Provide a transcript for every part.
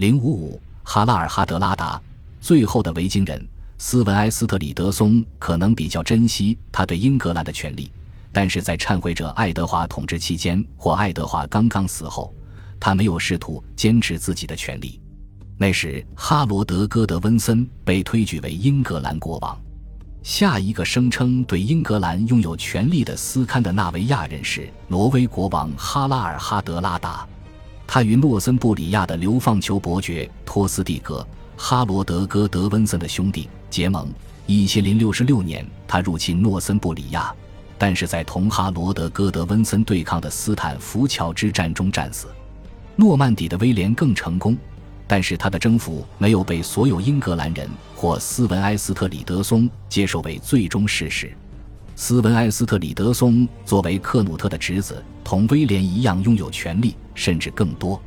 零五五，哈拉尔哈德拉达，最后的维京人斯文埃斯特里德松可能比较珍惜他对英格兰的权利，但是在忏悔者爱德华统治期间或爱德华刚刚死后，他没有试图坚持自己的权利。那时，哈罗德·戈德温森被推举为英格兰国王。下一个声称对英格兰拥有权力的斯堪的纳维亚人是挪威国王哈拉尔哈德拉达。他与诺森布里亚的流放球伯爵托斯蒂格哈罗德·戈德温森的兄弟结盟。一千零六十六年，他入侵诺森布里亚，但是在同哈罗德·戈德温森对抗的斯坦福桥之战中战死。诺曼底的威廉更成功，但是他的征服没有被所有英格兰人或斯文埃斯特里德松接受为最终事实。斯文埃斯特里德松作为克努特的侄子，同威廉一样拥有权力，甚至更多。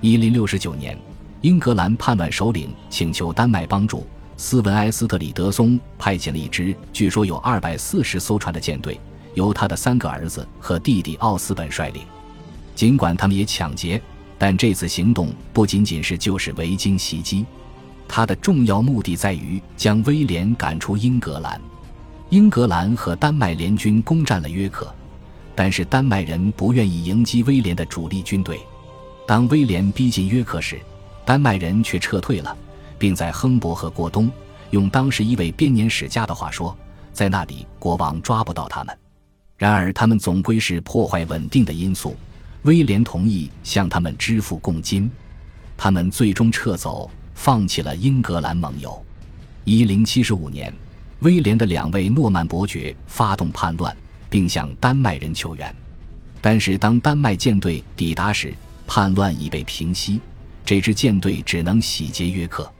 一零六十九年，英格兰叛乱首领请求丹麦帮助，斯文埃斯特里德松派遣了一支据说有二百四十艘船的舰队，由他的三个儿子和弟弟奥斯本率领。尽管他们也抢劫，但这次行动不仅仅是就是维京袭击，他的重要目的在于将威廉赶出英格兰。英格兰和丹麦联军攻占了约克，但是丹麦人不愿意迎击威廉的主力军队。当威廉逼近约克时，丹麦人却撤退了，并在亨伯河过冬。用当时一位编年史家的话说，在那里国王抓不到他们。然而，他们总归是破坏稳定的因素。威廉同意向他们支付贡金，他们最终撤走，放弃了英格兰盟友。一零七五年。威廉的两位诺曼伯爵发动叛乱，并向丹麦人求援，但是当丹麦舰队抵达时，叛乱已被平息，这支舰队只能洗劫约克。